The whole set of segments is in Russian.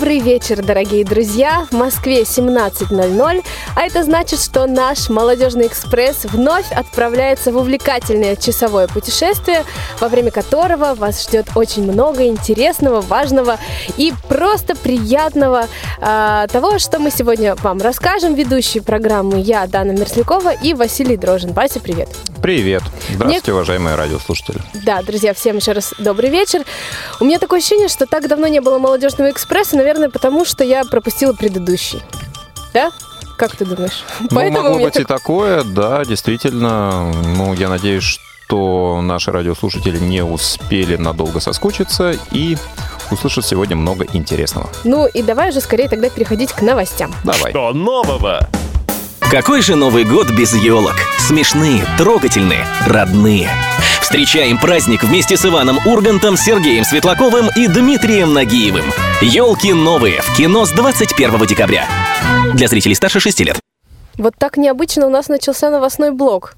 Добрый вечер, дорогие друзья! В Москве 17.00, а это значит, что наш «Молодежный экспресс» вновь отправляется в увлекательное часовое путешествие, во время которого вас ждет очень много интересного, важного и просто приятного э, того, что мы сегодня вам расскажем. Ведущие программы я, Дана Мерзлякова и Василий Дрожин. Вася, привет! Привет! Здравствуйте, Мне... уважаемые радиослушатели! Да, друзья, всем еще раз добрый вечер. У меня такое ощущение, что так давно не было «Молодежного экспресса», наверное, потому что я пропустила предыдущий. Да? Как ты думаешь? Ну, Поэтому могло быть так... и такое, да, действительно. Ну, я надеюсь, что наши радиослушатели не успели надолго соскучиться и услышат сегодня много интересного. Ну и давай уже скорее тогда переходить к новостям. Давай. Что нового? Какой же Новый год без елок? Смешные, трогательные, родные. Встречаем праздник вместе с Иваном Ургантом, Сергеем Светлаковым и Дмитрием Нагиевым. Елки новые в кино с 21 декабря. Для зрителей старше 6 лет. Вот так необычно у нас начался новостной блок.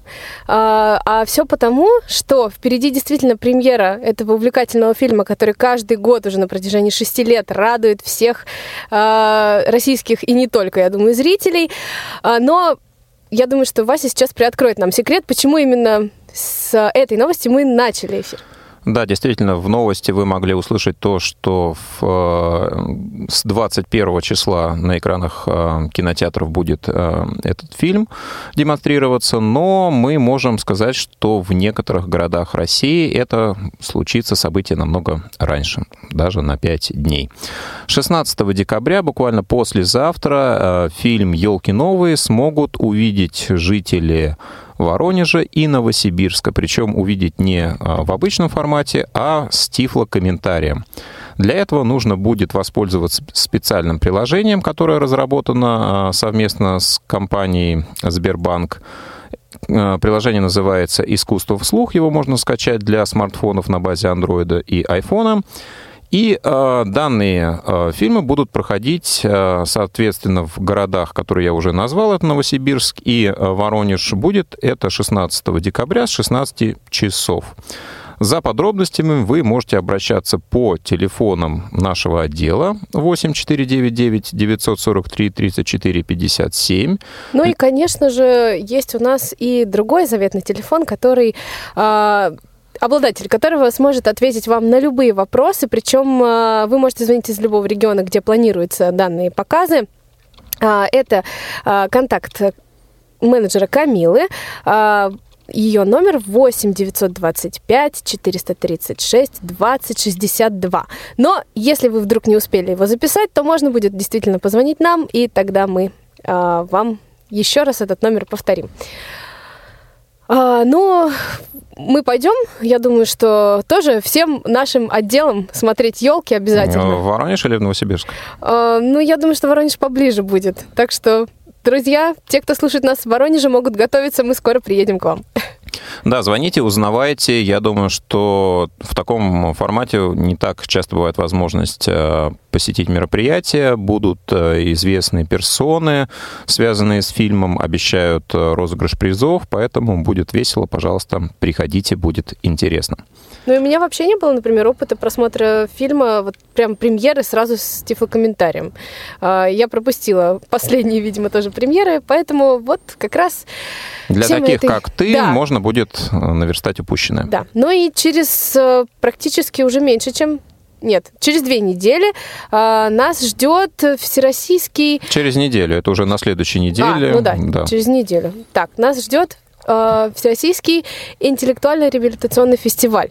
А, а все потому, что впереди действительно премьера этого увлекательного фильма, который каждый год уже на протяжении шести лет радует всех а, российских и не только, я думаю, зрителей. А, но я думаю, что Вася сейчас приоткроет нам секрет, почему именно с этой новости мы начали эфир. Да, действительно, в новости вы могли услышать то, что в, э, с 21 числа на экранах э, кинотеатров будет э, этот фильм демонстрироваться, но мы можем сказать, что в некоторых городах России это случится событие намного раньше, даже на 5 дней. 16 декабря, буквально послезавтра, фильм «Елки новые» смогут увидеть жители Воронежа и Новосибирска. Причем увидеть не а, в обычном формате, а с тифлокомментарием. Для этого нужно будет воспользоваться специальным приложением, которое разработано а, совместно с компанией Сбербанк. А, приложение называется «Искусство вслух». Его можно скачать для смартфонов на базе Android и iPhone. И э, данные э, фильмы будут проходить, э, соответственно, в городах, которые я уже назвал, это Новосибирск и э, Воронеж. Будет это 16 декабря с 16 часов. За подробностями вы можете обращаться по телефонам нашего отдела 8499 943 34 57. Ну и, конечно же, есть у нас и другой заветный телефон, который э, обладатель которого сможет ответить вам на любые вопросы, причем а, вы можете звонить из любого региона, где планируются данные показы. А, это а, контакт менеджера Камилы. Ее номер 8 925 436 20 62. Но если вы вдруг не успели его записать, то можно будет действительно позвонить нам, и тогда мы вам еще раз этот номер повторим. А, ну, мы пойдем, я думаю, что тоже всем нашим отделам смотреть елки обязательно. В Воронеж или в Новосибирск? А, ну, я думаю, что Воронеж поближе будет. Так что, друзья, те, кто слушает нас в Воронеже, могут готовиться, мы скоро приедем к вам. Да, звоните, узнавайте. Я думаю, что в таком формате не так часто бывает возможность э, посетить мероприятие. Будут э, известные персоны, связанные с фильмом, обещают э, розыгрыш призов, поэтому будет весело. Пожалуйста, приходите, будет интересно. Ну и у меня вообще не было, например, опыта просмотра фильма, вот прям премьеры сразу с тифлокомментарием. А, я пропустила последние, видимо, тоже премьеры, поэтому вот как раз... Для таких, этой... как ты, да. можно будет э, наверстать упущенное. Да, ну и через э, практически уже меньше, чем нет, через две недели э, нас ждет всероссийский... Через неделю, это уже на следующей неделе. А, ну да, да. через неделю. Так, нас ждет э, всероссийский интеллектуально-реабилитационный фестиваль.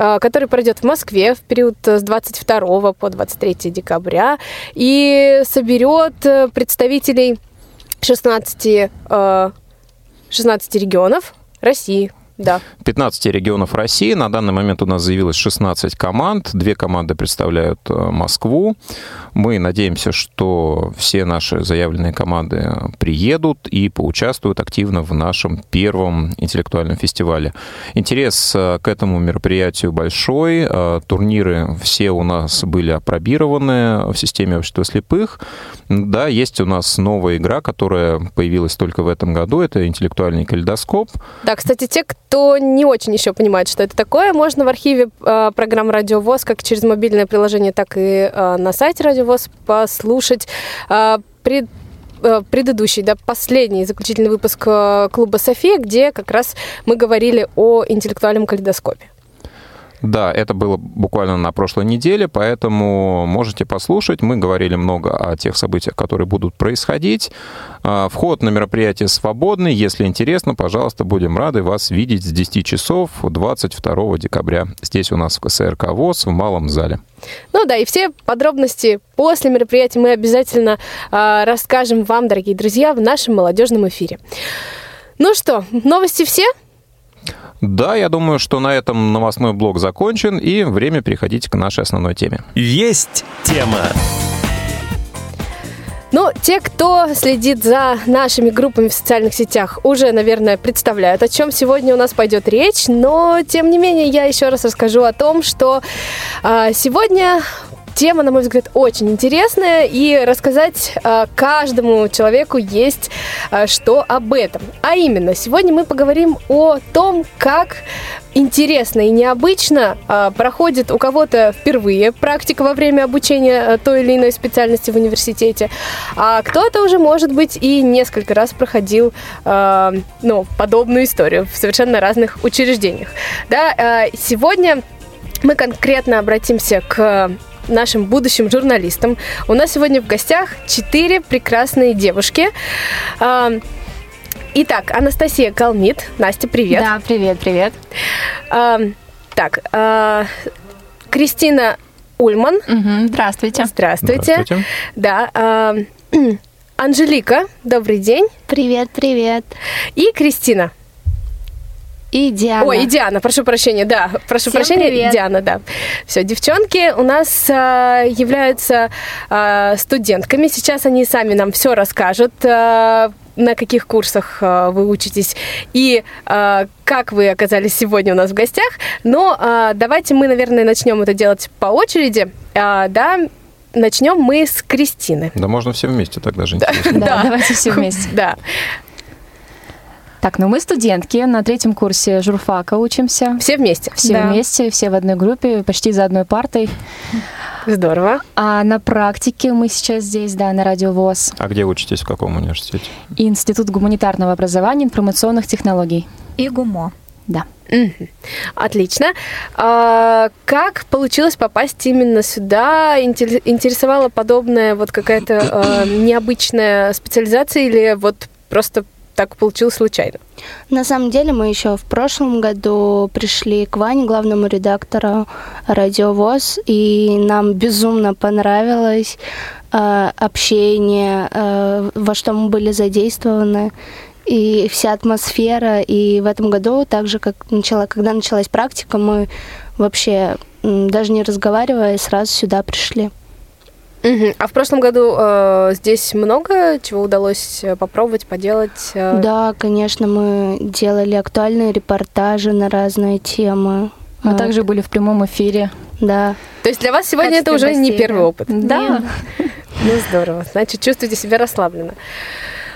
Э, который пройдет в Москве в период с 22 по 23 декабря и соберет э, представителей 16, 16 э, регионов России. Да. 15 регионов России. На данный момент у нас заявилось 16 команд. Две команды представляют э, Москву. Мы надеемся, что все наши заявленные команды приедут и поучаствуют активно в нашем первом интеллектуальном фестивале. Интерес э, к этому мероприятию большой. Э, турниры все у нас были опробированы в системе общества слепых. Да, есть у нас новая игра, которая появилась только в этом году. Это интеллектуальный калейдоскоп. Да, кстати, те, кто не очень еще понимает, что это такое, можно в архиве э, программ Радио ВОЗ как через мобильное приложение, так и э, на сайте Радио ВОЗ послушать э, пред предыдущий, да, последний заключительный выпуск клуба «София», где как раз мы говорили о интеллектуальном калейдоскопе. Да, это было буквально на прошлой неделе, поэтому можете послушать. Мы говорили много о тех событиях, которые будут происходить. А, вход на мероприятие свободный. Если интересно, пожалуйста, будем рады вас видеть с 10 часов 22 декабря. Здесь у нас в КСРК ВОЗ в Малом зале. Ну да, и все подробности после мероприятия мы обязательно э, расскажем вам, дорогие друзья, в нашем молодежном эфире. Ну что, новости все? Да, я думаю, что на этом новостной блок закончен, и время переходить к нашей основной теме. Есть тема. Ну, те, кто следит за нашими группами в социальных сетях, уже, наверное, представляют, о чем сегодня у нас пойдет речь. Но, тем не менее, я еще раз расскажу о том, что э, сегодня Тема, на мой взгляд, очень интересная, и рассказать э, каждому человеку есть э, что об этом. А именно, сегодня мы поговорим о том, как интересно и необычно э, проходит у кого-то впервые практика во время обучения той или иной специальности в университете, а кто-то уже, может быть, и несколько раз проходил э, ну, подобную историю в совершенно разных учреждениях. Да, э, сегодня мы конкретно обратимся к нашим будущим журналистам. У нас сегодня в гостях четыре прекрасные девушки. А, итак, Анастасия Калмит. Настя, привет. Да, привет, привет. А, так, а, Кристина Ульман. Угу, здравствуйте. Здравствуйте. Здравствуйте. Да. Анжелика, добрый день. Привет, привет. И Кристина. И Диана. Ой, и Диана, прошу прощения, да, прошу Всем прощения, привет. Диана, да. Все, девчонки у нас а, являются а, студентками. Сейчас они сами нам все расскажут. а, на каких курсах а, вы учитесь и а, как вы оказались сегодня у нас в гостях. Но а, давайте мы, наверное, начнем это делать по очереди. А, да, начнем мы с Кристины. Да можно все вместе, так даже интересно. Да, давайте все вместе. Да. Так, ну мы студентки, на третьем курсе журфака учимся. Все вместе. Все Да. вместе, все в одной группе, почти за одной партой. Здорово. А на практике мы сейчас здесь, да, на Радио ВОЗ. А где учитесь, в каком университете? Институт гуманитарного образования и информационных технологий. И ГУМО. Да. Отлично. А, как получилось попасть именно сюда? Интер- Интересовала подобная вот какая-то э, необычная специализация или вот просто так получилось случайно? На самом деле мы еще в прошлом году пришли к Ване, главному редактору Радиовоз, и нам безумно понравилось э, общение, э, во что мы были задействованы, и вся атмосфера. И в этом году, так же, как начала, когда началась практика, мы вообще даже не разговаривая, сразу сюда пришли. Мгм. А в прошлом году э, здесь много чего удалось э, попробовать, поделать? э? Да, конечно, мы делали актуальные репортажи на разные темы. Мы А, также были в прямом эфире. Да. То есть для вас сегодня это уже не первый опыт? Да. Ну, здорово. Значит, чувствуете себя расслабленно.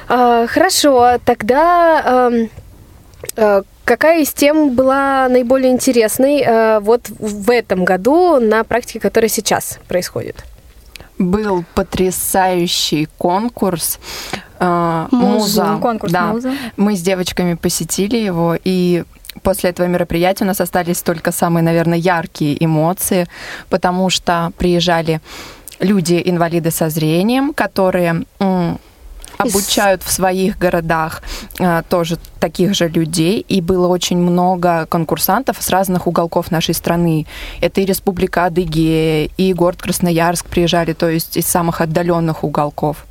А, хорошо, тогда эм, э, какая из тем была наиболее интересной э, вот в этом году на практике, которая сейчас происходит? Был потрясающий конкурс э, Муза. муза. Конкурс Да. «Муза». Мы с девочками посетили его, и после этого мероприятия у нас остались только самые, наверное, яркие эмоции, потому что приезжали люди-инвалиды со зрением, которые обучают в своих городах э, тоже таких же людей, и было очень много конкурсантов с разных уголков нашей страны. Это и Республика Адыгея, и город Красноярск приезжали, то есть из самых отдаленных уголков.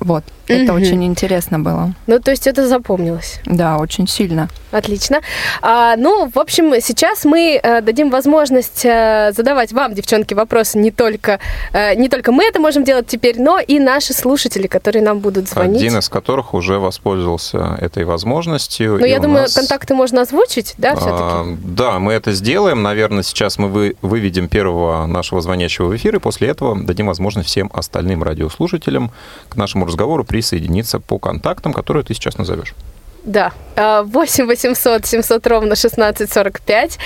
Вот, это очень интересно было. Ну, то есть это запомнилось. Да, очень сильно. Отлично. А, ну, в общем, сейчас мы э, дадим возможность э, задавать вам, девчонки, вопросы не только, э, не только мы это можем делать теперь, но и наши слушатели, которые нам будут звонить. Один из которых уже воспользовался этой возможностью. Ну, я думаю, нас... контакты можно озвучить, да, все-таки? А, да, мы это сделаем. Наверное, сейчас мы вы, выведем первого нашего звонящего в эфир, и после этого дадим возможность всем остальным радиослушателям к нашему разговору присоединиться по контактам, которые ты сейчас назовешь. Да, 8 800 700 ровно 1645.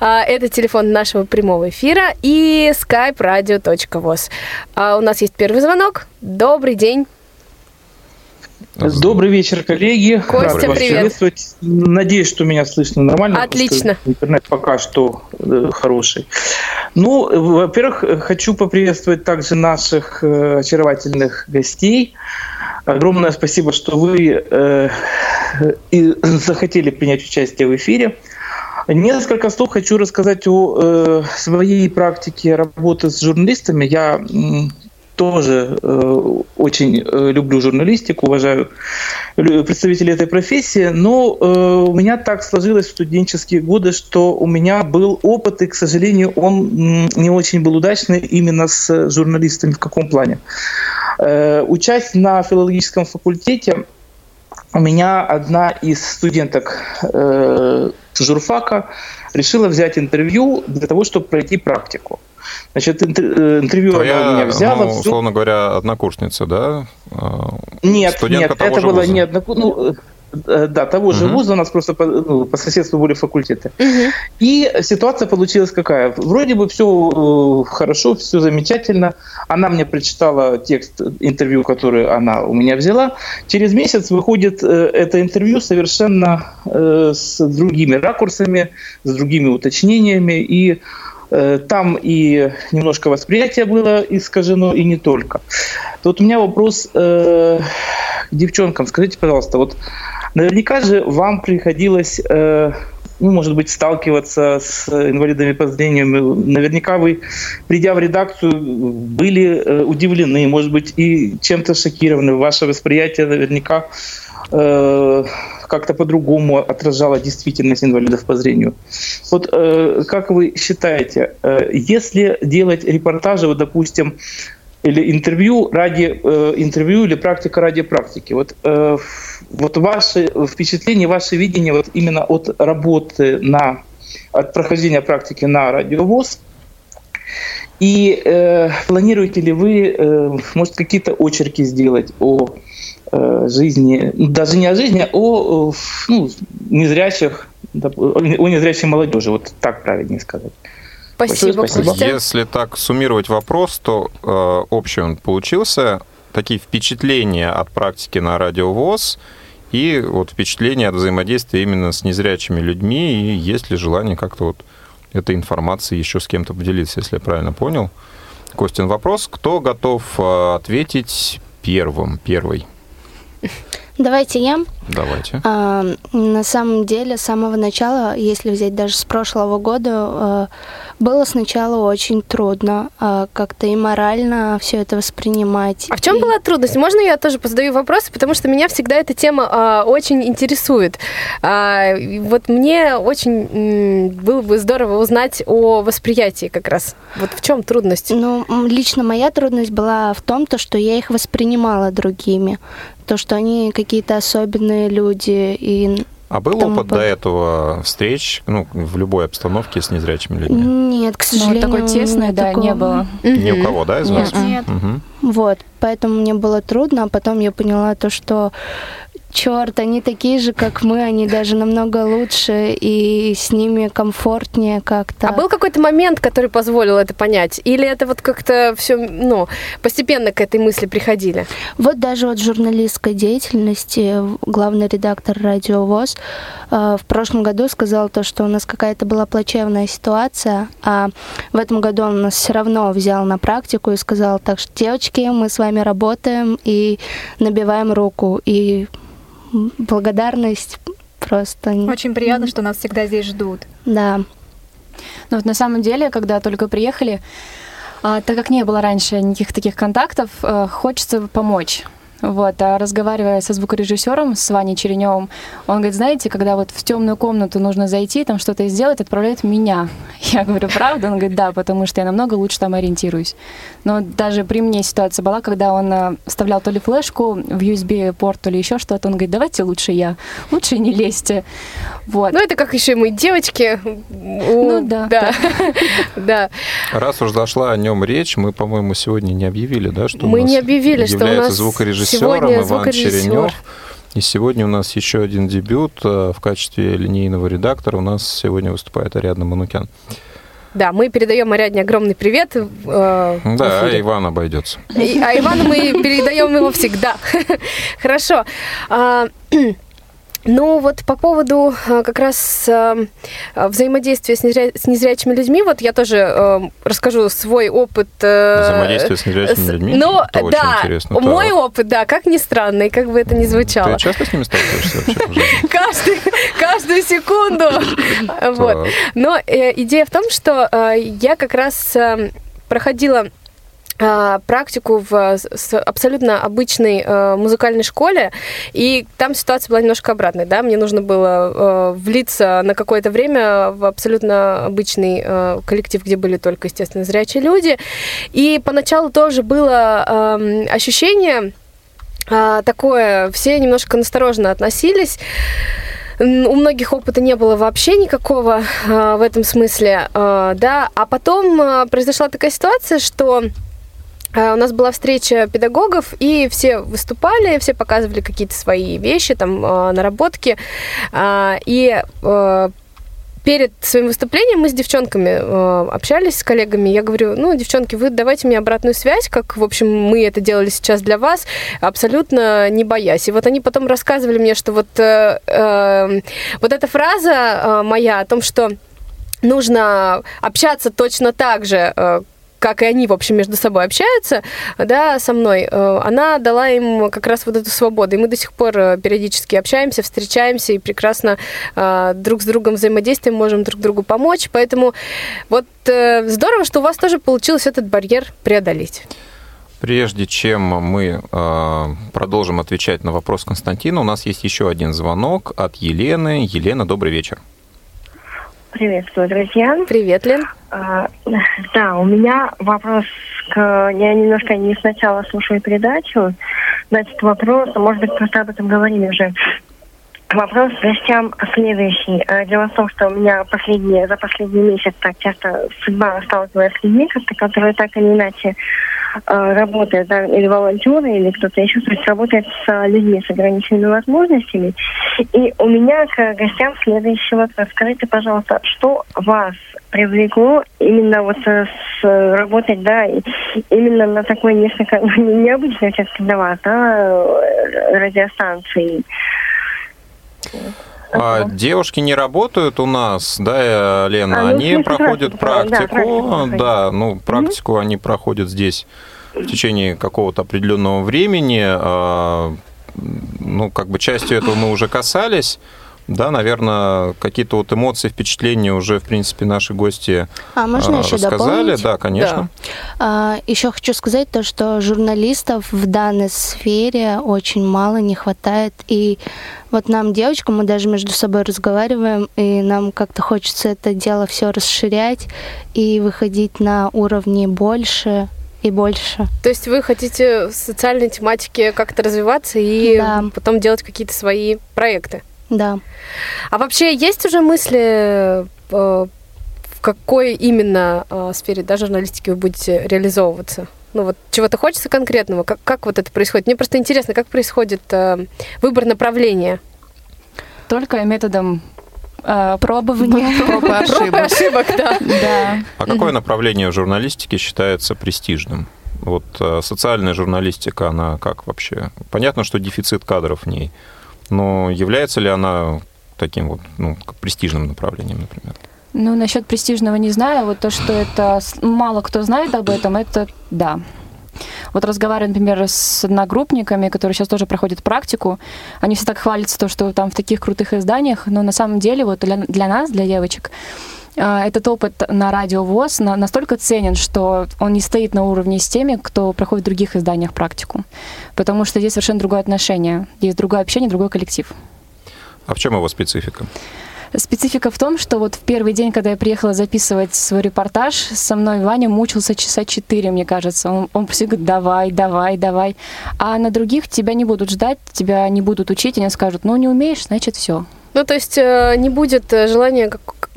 А, это телефон нашего прямого эфира и skype radio.voz. А, у нас есть первый звонок. Добрый день. Добрый вечер, коллеги. Костя, Рад привет. Надеюсь, что меня слышно нормально. Отлично. Интернет пока что э, хороший. Ну, во-первых, хочу поприветствовать также наших э, очаровательных гостей. Огромное спасибо, что вы э, и захотели принять участие в эфире. Несколько слов хочу рассказать о э, своей практике работы с журналистами. Я тоже э, очень э, люблю журналистику, уважаю представителей этой профессии, но э, у меня так сложилось в студенческие годы, что у меня был опыт, и, к сожалению, он не очень был удачный именно с журналистами. В каком плане? Учась на филологическом факультете, у меня одна из студенток журфака решила взять интервью для того, чтобы пройти практику. Значит, э, интервью Твоя, она у меня взяла. Ну, условно говоря, однокурсница, да? Нет, Студентка нет, это было не однокурсница. Ну, Э, да, того же угу. вуза, у нас просто по, ну, по соседству были факультеты. Угу. И ситуация получилась какая? Вроде бы все э, хорошо, все замечательно. Она мне прочитала текст интервью, который она у меня взяла. Через месяц выходит э, это интервью совершенно с другими ракурсами, с другими уточнениями. И там и немножко восприятие было искажено, и не только. Вот у меня вопрос э, к девчонкам. Скажите, пожалуйста, вот Наверняка же вам приходилось, э, ну, может быть, сталкиваться с инвалидами по зрению. Наверняка вы, придя в редакцию, были э, удивлены, может быть, и чем-то шокированы. Ваше восприятие наверняка э, как-то по-другому отражало действительность инвалидов по зрению. Вот как вы считаете, если делать репортажи, вот, допустим, или интервью ради э, интервью или практика ради практики. Вот, э, вот ваши впечатления, ваше видение вот именно от работы на от прохождения практики на радиовоз. И э, планируете ли вы, э, может, какие-то очерки сделать о э, жизни, ну, даже не о жизни, а о ну, незрячих, о незрячей молодежи, вот так правильнее сказать. Спасибо, спасибо. Костя. Если так суммировать вопрос, то э, общий он получился. Такие впечатления от практики на радиовоз и вот впечатления от взаимодействия именно с незрячими людьми, и есть ли желание как-то вот этой информацией еще с кем-то поделиться, если я правильно понял. Костин, вопрос. Кто готов э, ответить первым, первый? Давайте я. Давайте. А, на самом деле, с самого начала, если взять даже с прошлого года, а, было сначала очень трудно а, как-то и морально все это воспринимать. А в чем и... была трудность? Можно я тоже позадаю вопросы, потому что меня всегда эта тема а, очень интересует. А, вот мне очень м, было бы здорово узнать о восприятии как раз. Вот в чем трудность? Ну, лично моя трудность была в том, то, что я их воспринимала другими то, что они какие-то особенные люди. И а был опыт под... до этого встреч, ну, в любой обстановке с незрячими людьми? Нет, к ну, сожалению. Ну, такой тесной, да, такого... не было. Ни у кого, да, из вас? Нет. Угу. Вот, поэтому мне было трудно, а потом я поняла то, что черт, они такие же, как мы, они даже намного лучше, и с ними комфортнее как-то. А был какой-то момент, который позволил это понять? Или это вот как-то все, ну, постепенно к этой мысли приходили? Вот даже вот журналистской деятельности главный редактор Радио ВОЗ э, в прошлом году сказал то, что у нас какая-то была плачевная ситуация, а в этом году он нас все равно взял на практику и сказал, так что, девочки, мы с вами работаем и набиваем руку, и благодарность просто. Очень приятно, что нас всегда здесь ждут. Да. Ну вот на самом деле, когда только приехали, а, так как не было раньше никаких таких контактов, а, хочется помочь. Вот, а разговаривая со звукорежиссером, с Ваней Череневым, он говорит, знаете, когда вот в темную комнату нужно зайти, там что-то сделать, отправляет меня. Я говорю, правда? Он говорит, да, потому что я намного лучше там ориентируюсь. Но даже при мне ситуация была, когда он э, вставлял то ли флешку в USB-порт, то ли еще что-то, он говорит, давайте лучше я, лучше не лезьте. Вот. Ну, это как еще мы девочки. Ну, да. Да. да. Раз уж зашла о нем речь, мы, по-моему, сегодня не объявили, да, что мы не объявили, что у нас звукорежиссером Иван Черенев. И сегодня у нас еще один дебют э, в качестве линейного редактора. У нас сегодня выступает Ариадна Манукян. Да, мы передаем Ариадне огромный привет. Э, да, а Иван обойдется. И, а Ивану мы передаем его всегда. Хорошо. Ну вот по поводу э, как раз э, взаимодействия с, незря... с незрячими людьми, вот я тоже э, расскажу свой опыт. Взаимодействие с незрячими людьми? Ну, это да, интересно. мой так. опыт, да, как ни странно, и как бы это ни звучало. Ты часто с ними сталкиваешься вообще каждую секунду. Вот. Но идея в том, что я как раз проходила а, практику в абсолютно обычной э, музыкальной школе, и там ситуация была немножко обратной, да, мне нужно было э, влиться на какое-то время в абсолютно обычный э, коллектив, где были только, естественно, зрячие люди, и поначалу тоже было э, ощущение такое, все немножко настороженно относились, у многих опыта не было вообще никакого э, в этом смысле, э, да, а потом э, произошла такая ситуация, что а, у нас была встреча педагогов, и все выступали, все показывали какие-то свои вещи, там, а, наработки. А, и перед своим выступлением мы с девчонками общались, с коллегами. Я говорю, ну, девчонки, вы давайте мне обратную связь, как, в общем, мы это делали сейчас для вас, абсолютно не боясь. И вот они потом рассказывали мне, что вот, э, э, вот эта фраза моя о том, что нужно общаться точно так же, э, как и они, в общем, между собой общаются, да, со мной, э, она дала им как раз вот эту свободу. И мы до сих пор э, периодически общаемся, встречаемся и прекрасно э, друг с другом взаимодействуем, можем друг другу помочь. Поэтому вот здорово, что у вас тоже получилось этот барьер преодолеть. Прежде чем мы продолжим отвечать на вопрос Константина, у нас есть еще один звонок от Елены. Елена, добрый вечер. Приветствую, друзья. Привет, Лен. А, да, у меня вопрос к... Я немножко не сначала слушаю передачу. Значит, вопрос, может быть, просто об этом говорили уже. Вопрос гостям следующий. А, дело в том, что у меня последние, за последний месяц так часто судьба сталкивалась с людьми, которые так или иначе работает, да, или волонтеры, или кто-то еще, то есть работает с людьми с ограниченными возможностями. И у меня к гостям следующий вопрос. Скажите, пожалуйста, что вас привлекло именно вот с, работать, да, именно на такой несколько, ну, необычной все-таки для вас, да, радиостанции? А девушки не работают у нас, да, Лена, а, ну, они проходят практику, да, да, ну, практику mm-hmm. они проходят здесь в течение какого-то определенного времени. А, ну, как бы частью этого мы уже касались. Да, наверное, какие-то вот эмоции, впечатления уже, в принципе, наши гости а, можно а, еще рассказали. Дополнить? Да, конечно. Да. А, еще хочу сказать то, что журналистов в данной сфере очень мало, не хватает. И вот нам, девочкам, мы даже между собой разговариваем, и нам как-то хочется это дело все расширять и выходить на уровни больше, и больше. То есть вы хотите в социальной тематике как-то развиваться и да. потом делать какие-то свои проекты? Да. А вообще есть уже мысли, э, в какой именно э, сфере да, журналистики вы будете реализовываться? Ну вот чего-то хочется конкретного? Как, как вот это происходит? Мне просто интересно, как происходит э, выбор направления? Только методом э, пробования. Проб и ошибок. ошибок, да. да. А какое направление в журналистике считается престижным? Вот социальная журналистика, она как вообще? Понятно, что дефицит кадров в ней. Но является ли она таким вот ну, престижным направлением, например? Ну, насчет престижного не знаю. Вот то, что это мало кто знает об этом, это да. Вот разговариваю, например, с одногруппниками, которые сейчас тоже проходят практику, они все так хвалятся то, что там в таких крутых изданиях, но на самом деле вот для, для нас, для девочек, этот опыт на радио ВОЗ настолько ценен, что он не стоит на уровне с теми, кто проходит в других изданиях практику. Потому что здесь совершенно другое отношение. Здесь другое общение, другой коллектив. А в чем его специфика? Специфика в том, что вот в первый день, когда я приехала записывать свой репортаж, со мной Ваня мучился часа четыре, мне кажется. Он, он все говорит, давай, давай, давай. А на других тебя не будут ждать, тебя не будут учить, они скажут, ну не умеешь, значит все. Ну, то есть э, не будет э, желания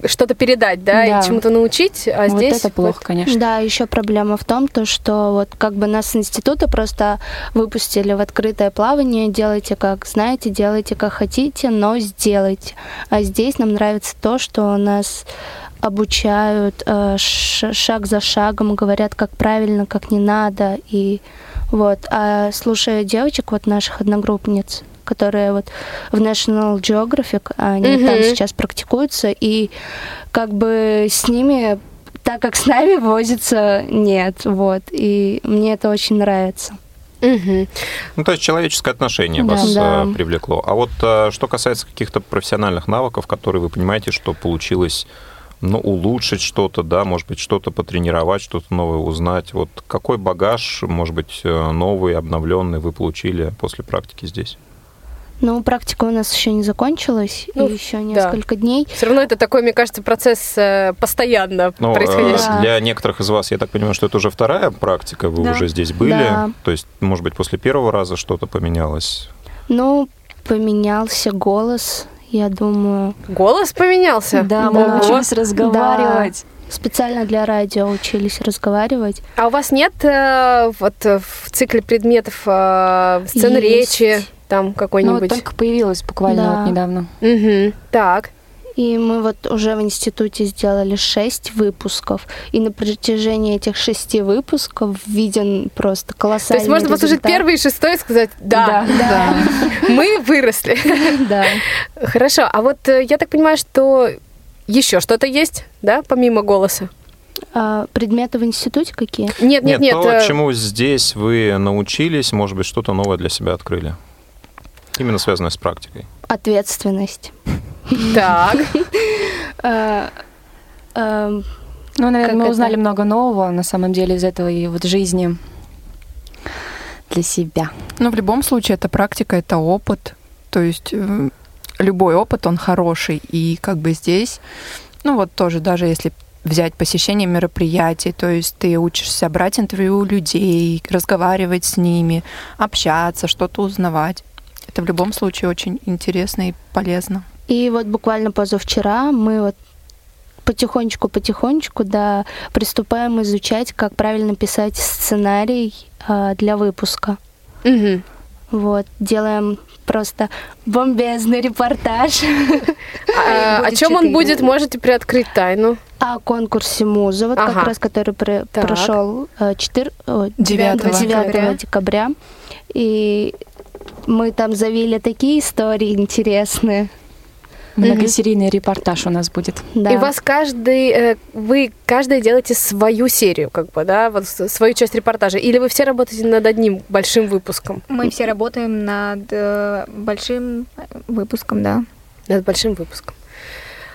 что-то передать, да, да. и чему-то научить, а вот здесь... это плохо, вот... конечно. Да, еще проблема в том, то, что вот как бы нас с института просто выпустили в открытое плавание, делайте как знаете, делайте как хотите, но сделайте. А здесь нам нравится то, что нас обучают э, шаг за шагом, говорят, как правильно, как не надо, и вот. А слушая девочек, вот наших одногруппниц, которые вот в National Geographic, они mm-hmm. там сейчас практикуются, и как бы с ними, так как с нами возится, нет, вот, и мне это очень нравится. Угу. Ну, то есть человеческое отношение да, вас да. Э, привлекло. А вот э, что касается каких-то профессиональных навыков, которые вы понимаете, что получилось ну, улучшить что-то, да, может быть, что-то потренировать, что-то новое узнать. Вот какой багаж, может быть, э, новый, обновленный вы получили после практики здесь? Ну, практика у нас еще не закончилась, ну, и еще несколько да. дней. Все равно это такой, мне кажется, процесс э, постоянно ну, происходящий. Да. Для некоторых из вас, я так понимаю, что это уже вторая практика, вы да. уже здесь были. Да. То есть, может быть, после первого раза что-то поменялось? Ну, поменялся голос, я думаю. Голос поменялся? Да, мы научились разговаривать. Да специально для радио учились разговаривать. А у вас нет э, вот в цикле предметов э, сцен Есть. речи? Там какой-нибудь? Ну, вот только появилась буквально да. вот недавно. Угу. Так. И мы вот уже в институте сделали шесть выпусков. И на протяжении этих шести выпусков виден просто колоссальный То есть можно послушать первый и шестой и сказать «да, да, да. мы выросли». Да. Хорошо. А вот э, я так понимаю, что еще что-то есть, да, помимо голоса? А, предметы в институте какие? Нет, нет, нет. нет то, э, чему здесь вы научились, может быть, что-то новое для себя открыли. Именно связанное с практикой. Ответственность. Так. А, эм, ну, наверное, мы узнали много нового, на самом деле, из этого и вот жизни для себя. Ну, в любом случае, это практика, это опыт. То есть э, любой опыт, он хороший. И как бы здесь, ну вот тоже, даже если взять посещение мероприятий, то есть ты учишься брать интервью у людей, разговаривать с ними, общаться, что-то узнавать. Это в любом случае очень интересно и полезно. И вот буквально позавчера мы вот потихонечку-потихонечку, да, приступаем изучать, как правильно писать сценарий э, для выпуска. Угу. Вот, делаем просто бомбезный репортаж. А, о чем он будет, можете приоткрыть тайну? О конкурсе музы, вот как раз, который прошел 4, 9 декабря. И мы там завели такие истории интересные. Многосерийный репортаж у нас будет. Да. И у вас каждый, э, вы каждый делаете свою серию, как бы, да, вот свою часть репортажа, или вы все работаете над одним большим выпуском? Мы все работаем над э, большим выпуском, да. Над большим выпуском.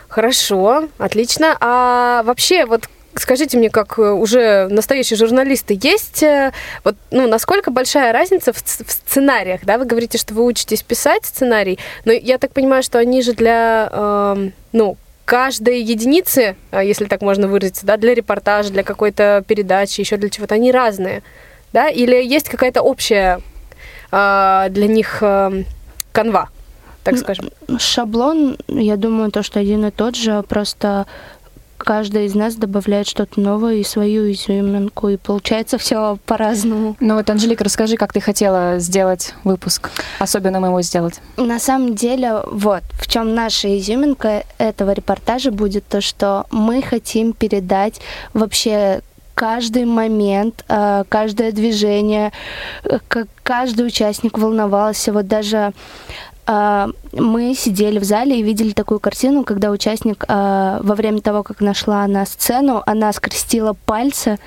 Хорошо, отлично. А вообще, вот Скажите мне, как э, уже настоящие журналисты, есть э, вот, ну, насколько большая разница в, в сценариях, да? Вы говорите, что вы учитесь писать сценарий, но я так понимаю, что они же для, э, ну, каждой единицы, э, если так можно выразиться, да, для репортажа, для какой-то передачи, еще для чего-то, они разные, да? Или есть какая-то общая э, для них э, канва? так скажем? Шаблон, я думаю, то, что один и тот же, просто каждый из нас добавляет что-то новое и свою изюминку, и получается все по-разному. Ну вот, Анжелика, расскажи, как ты хотела сделать выпуск, особенно его сделать. На самом деле, вот, в чем наша изюминка этого репортажа будет то, что мы хотим передать вообще каждый момент, э, каждое движение, э, каждый участник волновался. Вот даже мы сидели в зале и видели такую картину, когда участник а, во время того, как нашла на сцену, она скрестила пальцы,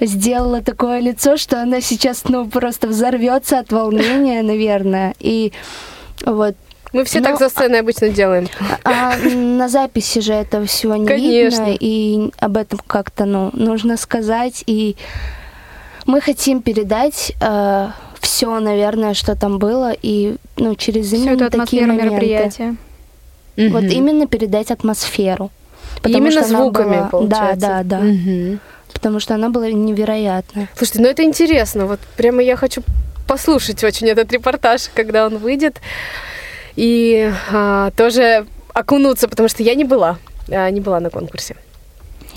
сделала такое лицо, что она сейчас ну просто взорвется от волнения, наверное. И вот Мы все ну, так за сценой обычно делаем. А, а на записи же этого всего не Конечно. видно, и об этом как-то ну, нужно сказать. И мы хотим передать э, все, наверное, что там было, и ну, через именно Всю такие моменты. мероприятия. Вот угу. именно передать атмосферу. Потому именно что звуками, была... получается. Да, да, да. Угу. Потому что она была невероятная. Слушайте, ну это интересно. Вот прямо я хочу послушать очень этот репортаж, когда он выйдет. И а, тоже окунуться, потому что я не была. А, не была на конкурсе.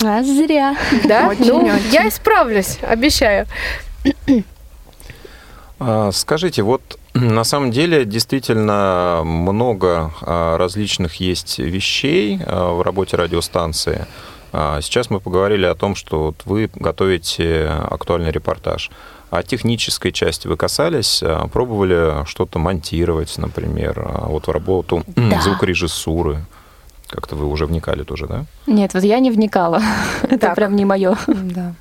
А зря. Да? Очень, ну, очень. я исправлюсь, обещаю. А, скажите, вот на самом деле действительно много а, различных есть вещей а, в работе радиостанции. Сейчас мы поговорили о том, что вот вы готовите актуальный репортаж. А технической части вы касались? Пробовали что-то монтировать, например, вот в работу да. звукорежиссуры? Как-то вы уже вникали тоже, да? Нет, вот я не вникала. Это прям не мое. Да.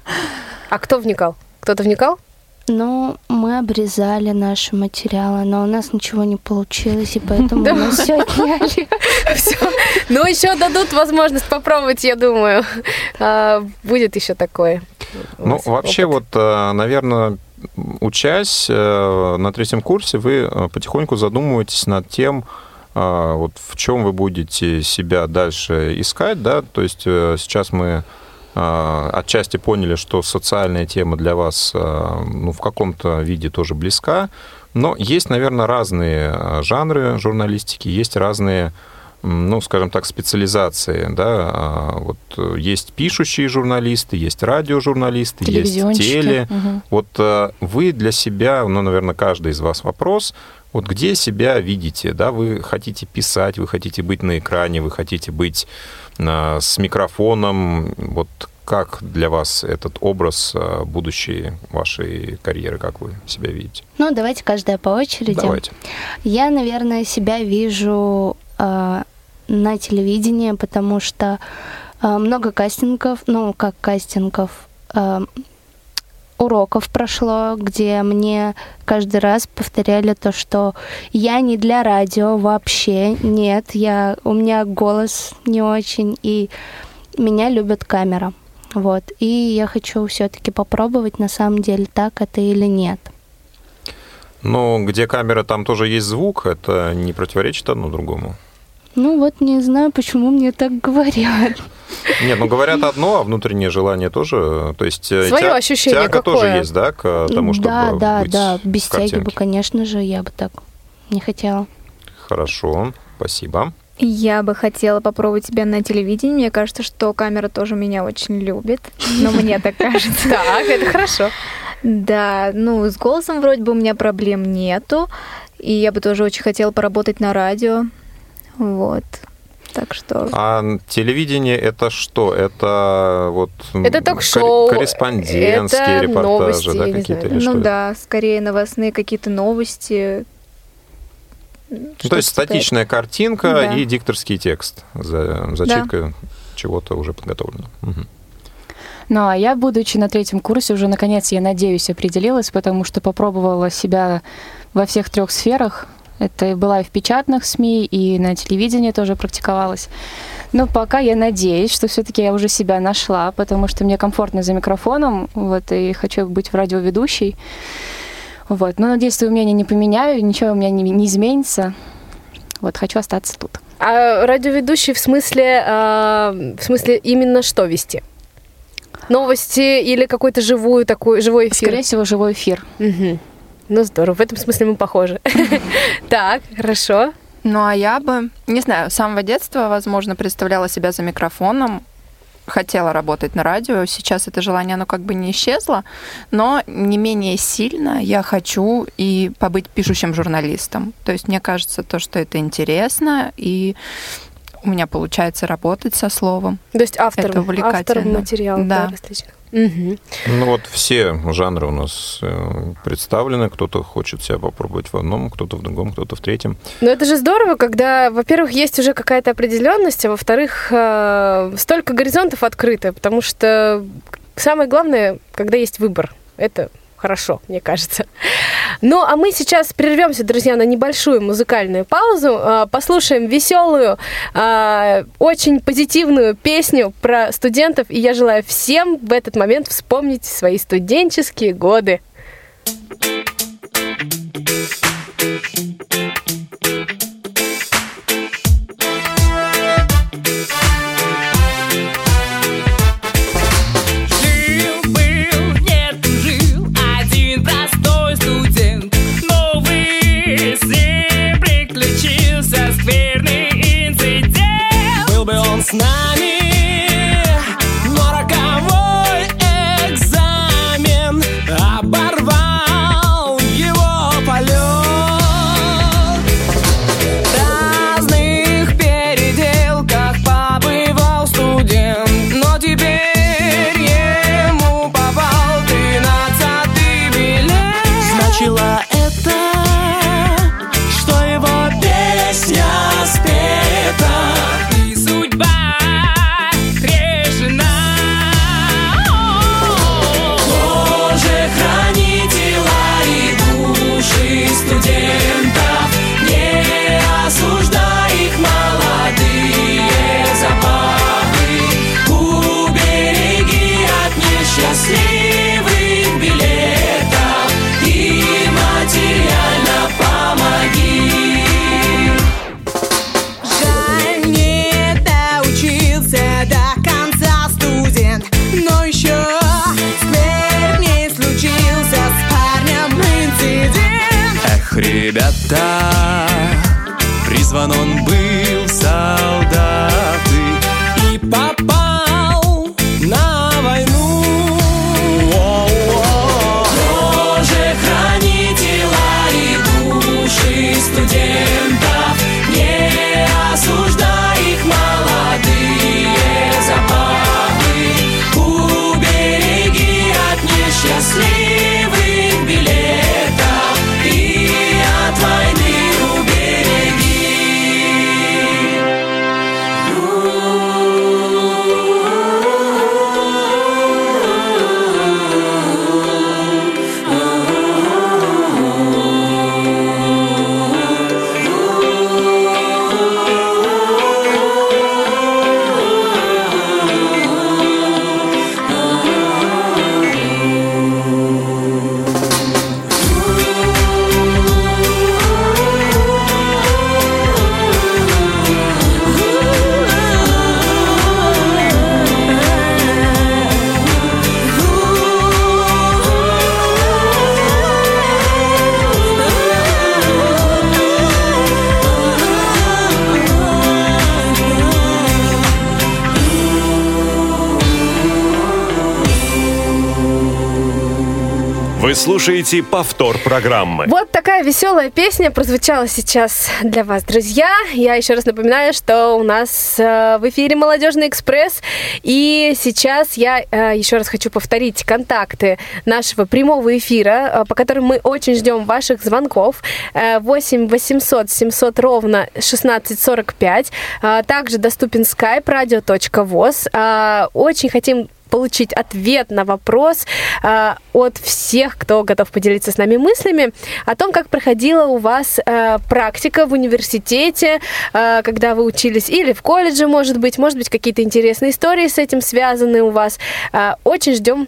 А кто вникал? Кто-то вникал? Ну, мы обрезали наши материалы, но у нас ничего не получилось, и поэтому мы все отняли. Все. Ну, еще дадут возможность попробовать, я думаю. А, будет еще такое. Ну, вообще, вот, э, наверное, учась э, на третьем курсе, вы э, потихоньку задумываетесь над тем, вот в чем вы будете себя дальше искать, да, то есть сейчас мы отчасти поняли, что социальная тема для вас а, ну, в каком-то виде тоже близка, но есть, наверное, разные а, жанры журналистики, есть разные ну, скажем так, специализации, да, вот есть пишущие журналисты, есть радиожурналисты, есть теле. Угу. Вот вы для себя, ну, наверное, каждый из вас вопрос, вот где себя видите, да, вы хотите писать, вы хотите быть на экране, вы хотите быть с микрофоном. Вот как для вас этот образ а, будущей вашей карьеры, как вы себя видите? Ну, давайте каждая по очереди. Давайте. Я, наверное, себя вижу э, на телевидении, потому что э, много кастингов, ну, как кастингов, э, уроков прошло, где мне каждый раз повторяли то, что я не для радио вообще, нет, я, у меня голос не очень, и меня любит камера. Вот. И я хочу все-таки попробовать, на самом деле, так это или нет. Но где камера, там тоже есть звук, это не противоречит одно другому? Ну вот не знаю, почему мне так говорят. Нет, ну говорят одно, а внутреннее желание тоже, то есть э, Свое тя- ощущение тяга какое? тоже есть, да, к тому, чтобы Да, да, быть да, без тяги бы, конечно же, я бы так не хотела. Хорошо, спасибо. Я бы хотела попробовать себя на телевидении. Мне кажется, что камера тоже меня очень любит. Но мне так кажется. Так, это хорошо. Да, ну, с голосом вроде бы у меня проблем нету. И я бы тоже очень хотела поработать на радио. Вот. Так что... А телевидение это что? Это вот... Это ток-шоу. Корреспондентские это репортажи, новости, да, какие-то? Или ну да, скорее новостные какие-то новости. Ну, то есть статичная это? картинка да. и дикторский текст, за, зачитка да. чего-то уже подготовленного. Угу. Ну, а я, будучи на третьем курсе, уже наконец, я надеюсь, определилась, потому что попробовала себя во всех трех сферах. Это была и в печатных СМИ, и на телевидении тоже практиковалась. Но пока я надеюсь, что все-таки я уже себя нашла, потому что мне комфортно за микрофоном, вот, и хочу быть в радиоведущей. Вот. Но надеюсь, свои умения не поменяю, ничего у меня не, не изменится. Вот, хочу остаться тут. А радиоведущий в смысле, э, в смысле именно что вести? Новости или какой-то живую такой живой эфир? Скорее всего, живой эфир. Угу. Ну, здорово. В этом смысле мы похожи. Так, хорошо. Ну, а я бы, не знаю, с самого детства, возможно, представляла себя за микрофоном, хотела работать на радио. Сейчас это желание, оно как бы не исчезло, но не менее сильно я хочу и побыть пишущим журналистом. То есть мне кажется, то, что это интересно, и у меня получается работать со словом. То есть автор, это автор материалов да. Да, различных. Угу. Ну вот все жанры у нас э, представлены. Кто-то хочет себя попробовать в одном, кто-то в другом, кто-то в третьем. Но это же здорово, когда, во-первых, есть уже какая-то определенность, а во-вторых, э, столько горизонтов открыто, потому что самое главное, когда есть выбор, это хорошо, мне кажется. Ну, а мы сейчас прервемся, друзья, на небольшую музыкальную паузу, а, послушаем веселую, а, очень позитивную песню про студентов, и я желаю всем в этот момент вспомнить свои студенческие годы. Слушаете повтор программы. Вот такая веселая песня прозвучала сейчас для вас, друзья. Я еще раз напоминаю, что у нас э, в эфире «Молодежный экспресс». И сейчас я э, еще раз хочу повторить контакты нашего прямого эфира, э, по которым мы очень ждем ваших звонков. 8 800 700 ровно 1645. Также доступен skype radio.voz. Очень хотим получить ответ на вопрос э, от всех, кто готов поделиться с нами мыслями о том, как проходила у вас э, практика в университете, э, когда вы учились, или в колледже, может быть, может быть, какие-то интересные истории с этим связаны у вас. Э, очень ждем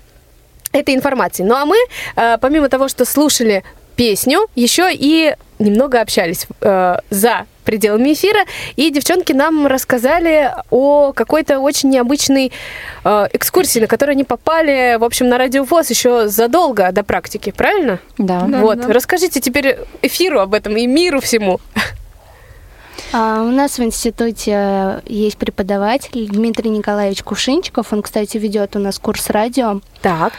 этой информации. Ну а мы, э, помимо того, что слушали песню, еще и немного общались э, за пределами эфира, и девчонки нам рассказали о какой-то очень необычной э, экскурсии, на которую они попали, в общем, на радиовоз еще задолго до практики, правильно? Да. Вот, да, расскажите теперь эфиру об этом и миру всему. А, у нас в институте есть преподаватель Дмитрий Николаевич Кушинчиков. Он, кстати, ведет у нас курс радио. Так.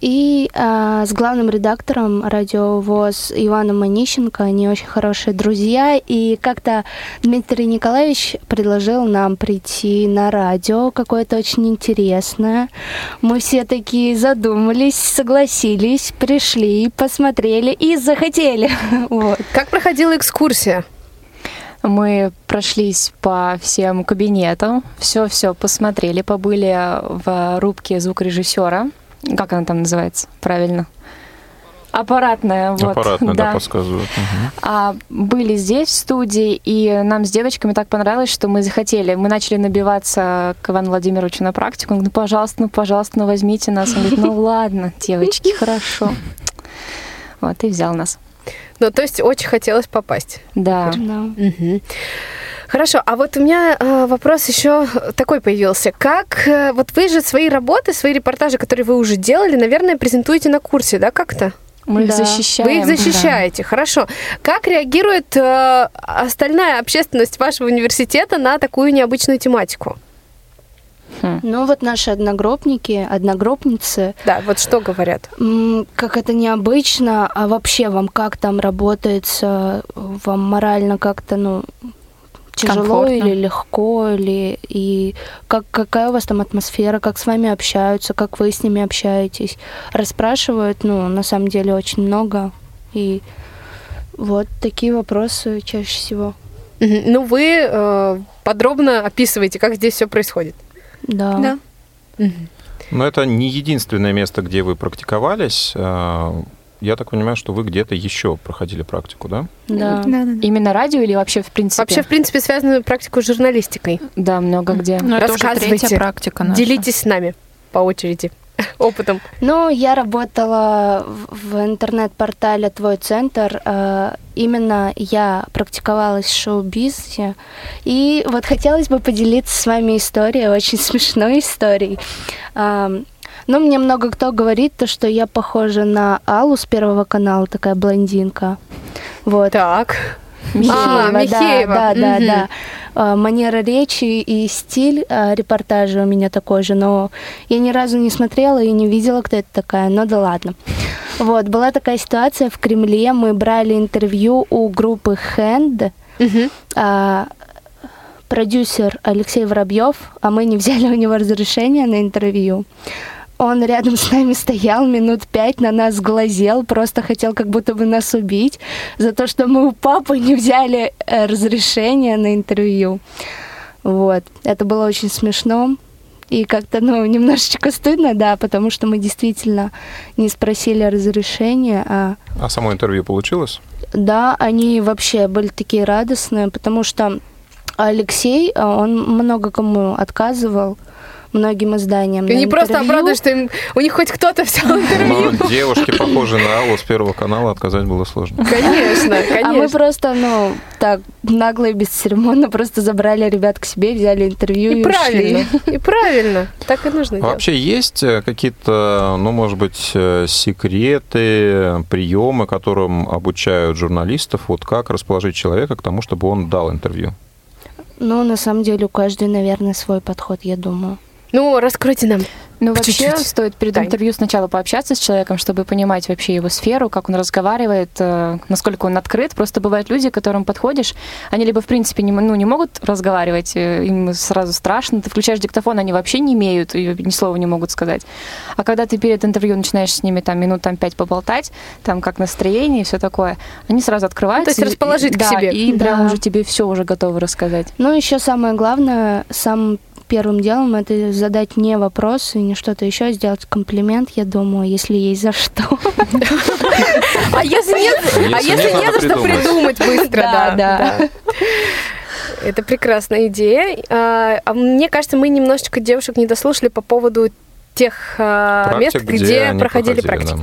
И э, с главным редактором радиовоз Иваном Манищенко они очень хорошие друзья. И как-то Дмитрий Николаевич предложил нам прийти на радио какое-то очень интересное. Мы все такие задумались, согласились, пришли, посмотрели и захотели. вот. Как проходила экскурсия? Мы прошлись по всем кабинетам, все-все посмотрели, побыли в рубке звукорежиссера как она там называется правильно? Аппаратная, вот. Аппаратная, да, да подсказывают. Угу. А были здесь, в студии, и нам с девочками так понравилось, что мы захотели. Мы начали набиваться к Ивану Владимировичу на практику. Он говорит, ну, пожалуйста, ну, пожалуйста, ну, возьмите нас. Он говорит, ну, ладно, девочки, хорошо. Вот, и взял нас. Ну, то есть очень хотелось попасть. Да. да. Угу. Хорошо, а вот у меня э, вопрос еще такой появился. Как э, вот вы же свои работы, свои репортажи, которые вы уже делали, наверное, презентуете на курсе, да, как-то? Мы их защищаем. Вы их защищаете, да. хорошо. Как реагирует э, остальная общественность вашего университета на такую необычную тематику? Хм. Ну вот наши одногруппники, одногруппницы. Да, вот что говорят? Как это необычно, а вообще вам как там работается, вам морально как-то, ну, тяжело Комфортно. или легко, или и как, какая у вас там атмосфера, как с вами общаются, как вы с ними общаетесь. Расспрашивают, ну, на самом деле, очень много. И вот такие вопросы чаще всего. Ну, вы э, подробно описываете, как здесь все происходит. Да. Да. Но это не единственное место, где вы практиковались. Я так понимаю, что вы где-то еще проходили практику, да? Да. да, да. Именно радио или вообще в принципе? Вообще, в принципе, связанную практику с журналистикой. Да, много где. Ну, Рассказывайте. практика наша. Делитесь с нами по очереди опытом. Ну, я работала в интернет-портале «Твой центр». Э, именно я практиковалась в шоу-бизнесе. И вот хотелось бы поделиться с вами историей, очень смешной историей. Ну, мне много кто говорит, то, что я похожа на Аллу с Первого канала, такая блондинка. Вот. Так. Михеева, а, Михеева. да, да, угу. да, да. А, манера речи и стиль а, репортажа у меня такой же, но я ни разу не смотрела и не видела, кто это такая, но да ладно. Вот, была такая ситуация в Кремле, мы брали интервью у группы Hand, угу. а, продюсер Алексей Воробьев, а мы не взяли у него разрешение на интервью. Он рядом с нами стоял минут пять, на нас глазел, просто хотел как будто бы нас убить за то, что мы у папы не взяли э, разрешение на интервью. Вот. Это было очень смешно. И как-то, ну, немножечко стыдно, да, потому что мы действительно не спросили разрешения. А, а само интервью получилось? Да, они вообще были такие радостные, потому что Алексей, а, он много кому отказывал, многим изданиям. И не просто обрадуют, что им, у них хоть кто-то взял ну, интервью. Но девушке, похожей на Аллу с Первого канала, отказать было сложно. Конечно, конечно. А мы просто, ну, так, нагло и бесцеремонно просто забрали ребят к себе, взяли интервью и, и правильно, ушли. И правильно, так и нужно Вообще есть э, какие-то, ну, может быть, э, секреты, приемы, которым обучают журналистов, вот как расположить человека к тому, чтобы он дал интервью? Ну, на самом деле, у каждого, наверное, свой подход, я думаю. Ну, раскройте нам. Ну, вообще чуть-чуть. стоит перед Тань. интервью сначала пообщаться с человеком, чтобы понимать вообще его сферу, как он разговаривает, э, насколько он открыт. Просто бывают люди, к которым подходишь, они либо, в принципе, не, ну, не могут разговаривать, э, им сразу страшно. Ты включаешь диктофон, они вообще не имеют, и ни слова не могут сказать. А когда ты перед интервью начинаешь с ними там минут там пять поболтать, там как настроение и все такое, они сразу открываются. Ну, то есть расположить и, к да, себе. И да. прям уже тебе все уже готовы рассказать. Ну, еще самое главное, сам первым делом это задать не вопросы, не что-то еще, а сделать комплимент, я думаю, если есть за что. А если нет, а если не за что придумать быстро, да, да. Это прекрасная идея. А, а мне кажется, мы немножечко девушек не дослушали по поводу тех а, мест, где проходили практику.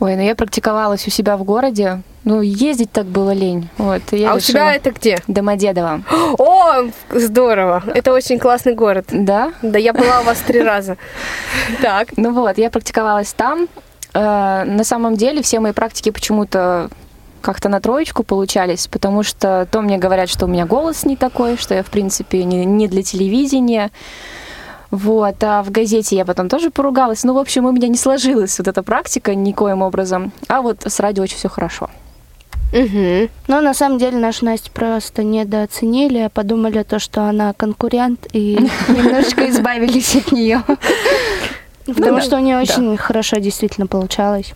Ой, ну я практиковалась у себя в городе. Ну, ездить так было лень. Вот, а решила... у тебя это где? Домодедово. О, здорово. Это очень классный город. Да? Да, я была у вас три раза. Так. Ну вот, я практиковалась там. Э, на самом деле все мои практики почему-то как-то на троечку получались, потому что то мне говорят, что у меня голос не такой, что я, в принципе, не, не для телевидения. Вот, а в газете я потом тоже поругалась. Ну, в общем, у меня не сложилась вот эта практика никоим образом. А вот с радио очень все хорошо. Угу. Но на самом деле нашу Настю просто недооценили, а подумали то, что она конкурент, и немножечко избавились от нее. Ну Потому что у нее очень хорошо действительно получалось.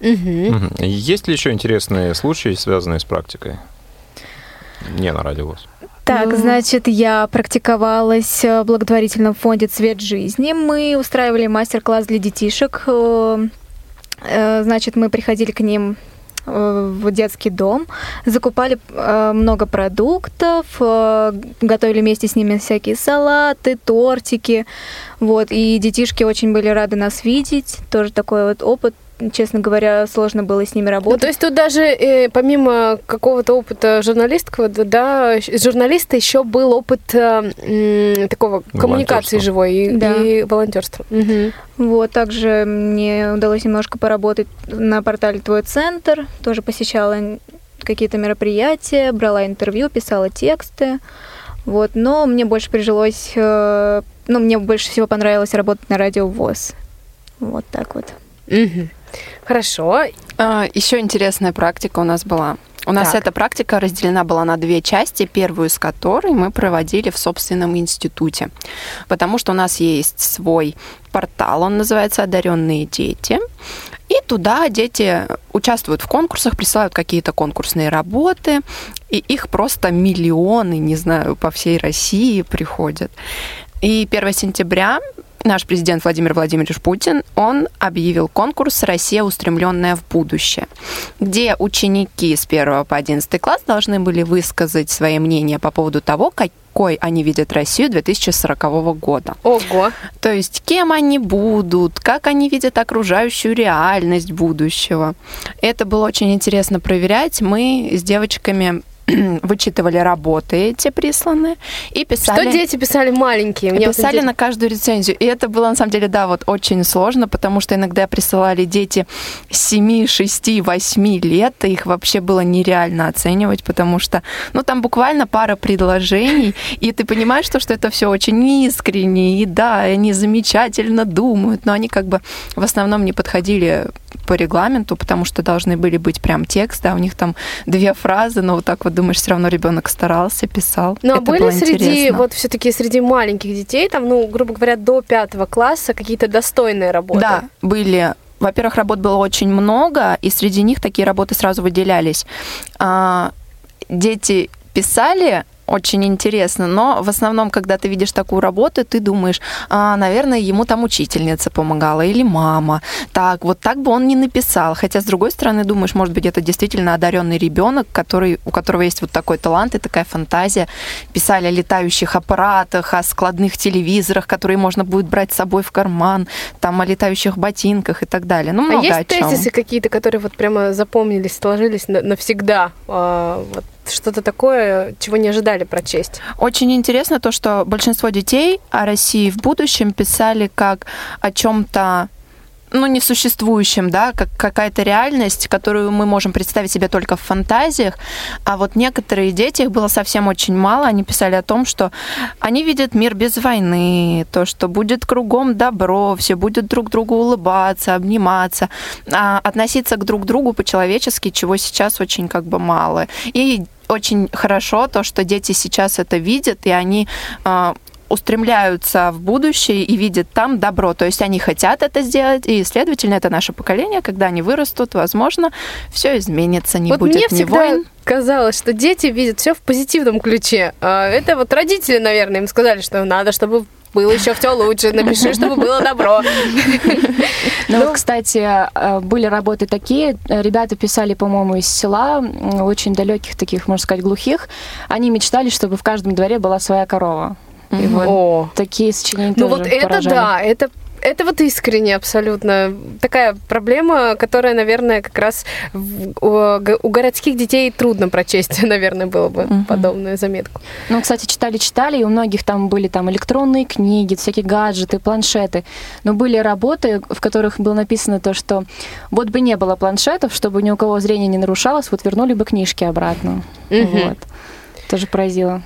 Есть ли еще интересные случаи, связанные с практикой? Не на радиовоз. Так, значит, я практиковалась в благотворительном фонде «Цвет жизни». Мы устраивали мастер-класс для детишек э, Э, значит, мы приходили к ним э, в детский дом, закупали э, много продуктов, готовили вместе с ними всякие салаты, тортики, вот, и детишки очень были рады нас видеть, тоже такой вот опыт честно говоря, сложно было с ними работать. Ну, то есть тут даже э, помимо какого-то опыта журналистского, да, журналиста еще был опыт э, такого коммуникации живой и, да. и волонтерства. Угу. Вот, также мне удалось немножко поработать на портале Твой центр, тоже посещала какие-то мероприятия, брала интервью, писала тексты. Вот, но мне больше прижилось, э, ну, мне больше всего понравилось работать на радио ВОЗ. Вот так вот. Угу. Хорошо. А, еще интересная практика у нас была. У нас так. эта практика разделена была на две части, первую из которой мы проводили в собственном институте, потому что у нас есть свой портал, он называется «Одаренные дети», и туда дети участвуют в конкурсах, присылают какие-то конкурсные работы, и их просто миллионы, не знаю, по всей России приходят. И 1 сентября наш президент Владимир Владимирович Путин, он объявил конкурс «Россия, устремленная в будущее», где ученики с 1 по 11 класс должны были высказать свои мнения по поводу того, какой они видят Россию 2040 года. Ого! То есть кем они будут, как они видят окружающую реальность будущего. Это было очень интересно проверять. Мы с девочками вычитывали работы эти присланные и писали... Что дети писали маленькие? Мне писали на каждую рецензию. И это было, на самом деле, да, вот очень сложно, потому что иногда присылали дети 7, 6, 8 лет, и их вообще было нереально оценивать, потому что, ну, там буквально пара предложений, и ты понимаешь, то, что это все очень искренне, и да, они замечательно думают, но они как бы в основном не подходили по регламенту, потому что должны были быть прям текст, да, у них там две фразы, но вот так вот думаешь, все равно ребенок старался, писал. Ну, а были среди, интересно. вот все-таки среди маленьких детей, там, ну, грубо говоря, до пятого класса какие-то достойные работы? Да, были во-первых, работ было очень много, и среди них такие работы сразу выделялись. А, дети писали очень интересно. Но в основном, когда ты видишь такую работу, ты думаешь, а, наверное, ему там учительница помогала или мама. Так, вот так бы он не написал. Хотя, с другой стороны, думаешь, может быть, это действительно одаренный ребенок, который, у которого есть вот такой талант и такая фантазия. Писали о летающих аппаратах, о складных телевизорах, которые можно будет брать с собой в карман, там о летающих ботинках и так далее. Ну, много а есть тезисы какие-то, которые вот прямо запомнились, сложились навсегда? А, вот что-то такое, чего не ожидали прочесть. Очень интересно то, что большинство детей о России в будущем писали как о чем-то ну, несуществующем, да, как какая-то реальность, которую мы можем представить себе только в фантазиях. А вот некоторые дети, их было совсем очень мало, они писали о том, что они видят мир без войны, то, что будет кругом добро, все будут друг другу улыбаться, обниматься, а относиться к друг другу по-человечески, чего сейчас очень как бы мало. И очень хорошо то, что дети сейчас это видят, и они а, устремляются в будущее и видят там добро. То есть они хотят это сделать, и, следовательно, это наше поколение, когда они вырастут, возможно, все изменится, не вот будет мне ни войн. казалось, что дети видят все в позитивном ключе. А это вот родители, наверное, им сказали, что надо, чтобы было еще все лучше, напиши, чтобы было добро. Ну, вот, кстати, э, были работы такие, ребята писали, по-моему, из села, очень далеких таких, можно сказать, глухих. Они мечтали, чтобы в каждом дворе была своя корова. И вот О. такие сочинения Ну вот это да, это это вот искренне абсолютно такая проблема, которая, наверное, как раз у, городских детей трудно прочесть, наверное, было бы угу. подобную заметку. Ну, кстати, читали-читали, и у многих там были там электронные книги, всякие гаджеты, планшеты. Но были работы, в которых было написано то, что вот бы не было планшетов, чтобы ни у кого зрение не нарушалось, вот вернули бы книжки обратно. Угу. Вот. Тоже поразило.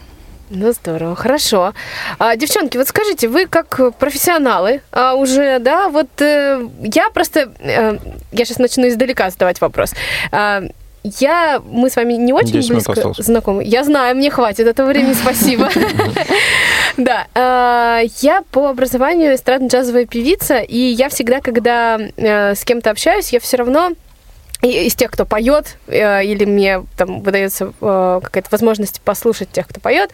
Ну, здорово, хорошо. А, девчонки, вот скажите, вы как профессионалы а, уже, да, вот э, я просто, э, я сейчас начну издалека задавать вопрос. А, я, мы с вами не очень близко знакомы. Я знаю, мне хватит этого времени, спасибо. Да, а, я по образованию эстрадно-джазовая певица, и я всегда, когда э, с кем-то общаюсь, я все равно из тех, кто поет, э, или мне там выдается э, какая-то возможность послушать тех, кто поет,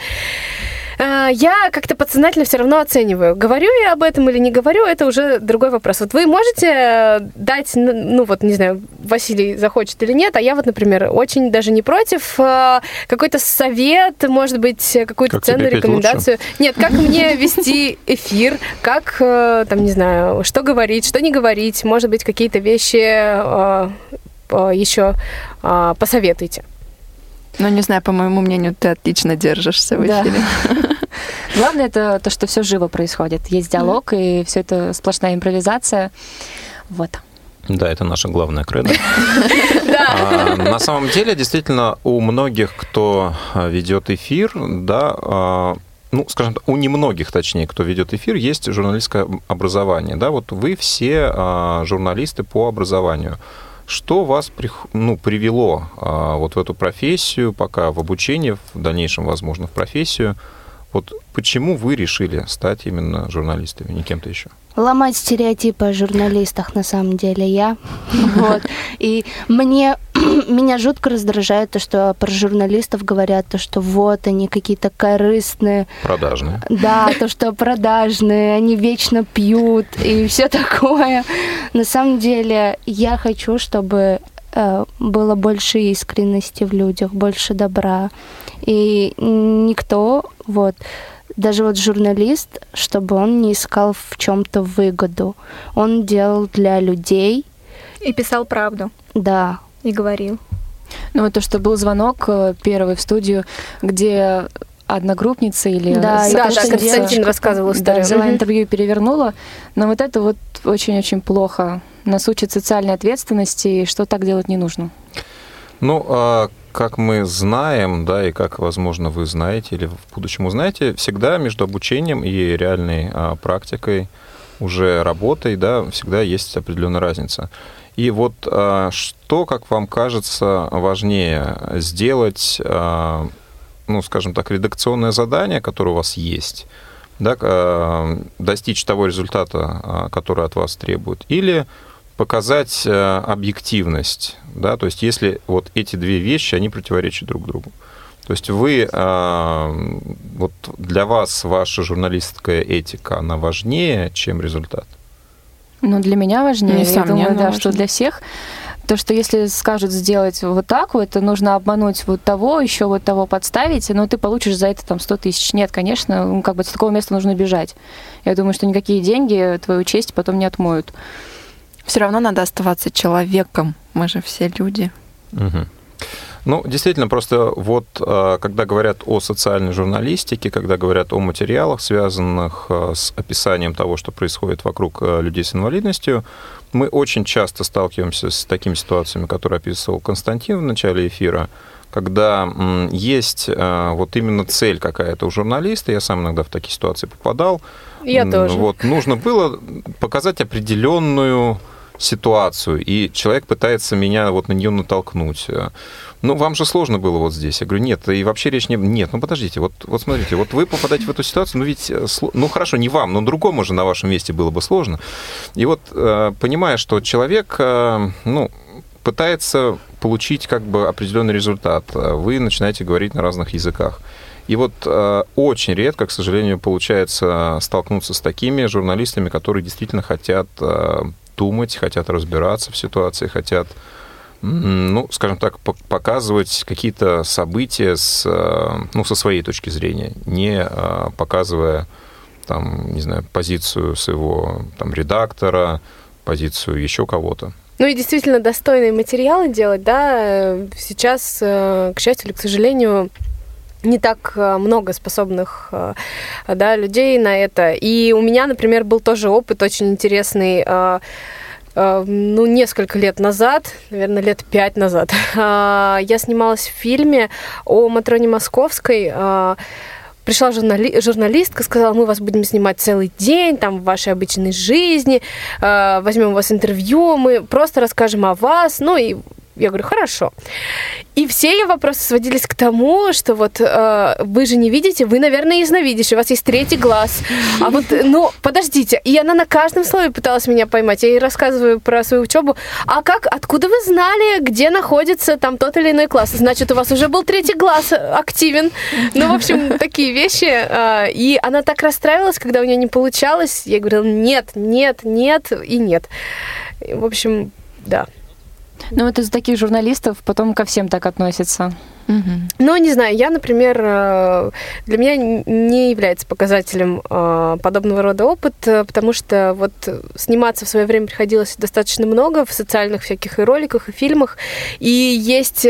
э, я как-то подсознательно все равно оцениваю, говорю я об этом или не говорю, это уже другой вопрос. Вот вы можете дать, ну вот, не знаю, Василий захочет или нет, а я вот, например, очень даже не против какой-то совет, может быть, какую-то ценную рекомендацию. Лучше? Нет, как мне вести эфир, как, там, не знаю, что говорить, что не говорить, может быть, какие-то вещи еще э, посоветуйте. Ну, не знаю, по моему мнению, ты отлично держишься в эфире. Главное это то, что все живо происходит. Есть диалог, и все это сплошная импровизация. Вот. Да, это наша главная кредо. А, на самом деле, действительно, у многих, кто а, ведет эфир, да, а, ну, скажем так, у немногих, точнее, кто ведет эфир, есть журналистское образование. Да, вот вы все журналисты по образованию. Что вас ну, привело а, вот в эту профессию, пока в обучении, в дальнейшем, возможно, в профессию? Вот почему вы решили стать именно журналистами, не кем-то еще? Ломать стереотипы о журналистах, на самом деле, я. Вот. И мне меня жутко раздражает то, что про журналистов говорят, то, что вот они какие-то корыстные. Продажные. Да, то, что продажные, они вечно пьют и все такое. На самом деле я хочу, чтобы э, было больше искренности в людях, больше добра. И никто, вот, даже вот журналист, чтобы он не искал в чем-то выгоду. Он делал для людей. И писал правду. Да. И говорил. Ну вот то, что был звонок э, первый в студию, где одногруппница или да, да, да, Константин рассказывал историю. Да, взяла интервью и перевернула. Но вот это вот очень-очень плохо. Нас учат социальной ответственности, и что так делать не нужно. Ну, а как мы знаем, да, и как, возможно, вы знаете или в будущем узнаете, всегда между обучением и реальной а, практикой, уже работой, да, всегда есть определенная разница. И вот а, что, как вам кажется, важнее сделать, а, ну, скажем так, редакционное задание, которое у вас есть, да, а, достичь того результата, а, который от вас требует, или показать э, объективность, да, то есть если вот эти две вещи, они противоречат друг другу. То есть вы, э, вот для вас ваша журналистская этика, она важнее, чем результат? Ну, для меня важнее. Я думаю, да, важнее. что для всех. То, что если скажут сделать вот так вот, нужно обмануть вот того, еще вот того подставить, но ты получишь за это там 100 тысяч. Нет, конечно, ну, как бы с такого места нужно бежать. Я думаю, что никакие деньги твою честь потом не отмоют все равно надо оставаться человеком. Мы же все люди. Угу. Ну, действительно, просто вот а, когда говорят о социальной журналистике, когда говорят о материалах, связанных а, с описанием того, что происходит вокруг а, людей с инвалидностью, мы очень часто сталкиваемся с такими ситуациями, которые описывал Константин в начале эфира, когда есть вот именно цель какая-то у журналиста, я сам иногда в такие ситуации попадал. Я тоже. Вот, нужно было показать определенную ситуацию, и человек пытается меня вот на нее натолкнуть. Ну, вам же сложно было вот здесь. Я говорю, нет, и вообще речь не... Нет, ну подождите, вот, вот смотрите, вот вы попадаете в эту ситуацию, ну ведь, э, ну хорошо, не вам, но другому же на вашем месте было бы сложно. И вот, э, понимая, что человек, э, ну, пытается получить как бы определенный результат, вы начинаете говорить на разных языках. И вот э, очень редко, к сожалению, получается столкнуться с такими журналистами, которые действительно хотят э, думать, хотят разбираться в ситуации, хотят, ну, скажем так, показывать какие-то события с, э, ну, со своей точки зрения, не э, показывая, там, не знаю, позицию своего там, редактора, позицию еще кого-то. Ну и действительно достойные материалы делать, да, сейчас, э, к счастью или к сожалению, не так много способных да, людей на это. И у меня, например, был тоже опыт очень интересный Э, ну, несколько лет назад, наверное, лет пять назад, а, я снималась в фильме о Матроне Московской. А, пришла журнали- журналистка, сказала, мы вас будем снимать целый день, там, в вашей обычной жизни, возьмем у вас интервью, мы просто расскажем о вас, ну и Я говорю, хорошо. И все ее вопросы сводились к тому, что вот э, вы же не видите, вы, наверное, ясновидящий, у вас есть третий глаз. А вот, ну, подождите. И она на каждом слове пыталась меня поймать. Я ей рассказываю про свою учебу. А как, откуда вы знали, где находится там тот или иной класс? Значит, у вас уже был третий глаз активен. Ну, в общем, такие вещи. Э, и она так расстраивалась, когда у нее не получалось. Я говорила, нет, нет, нет и нет. В общем, да. Ну, вот из таких журналистов потом ко всем так относятся. Угу. Ну, не знаю, я, например, э, для меня не является показателем э, подобного рода опыт, э, потому что вот сниматься в свое время приходилось достаточно много в социальных всяких и роликах, и фильмах, и есть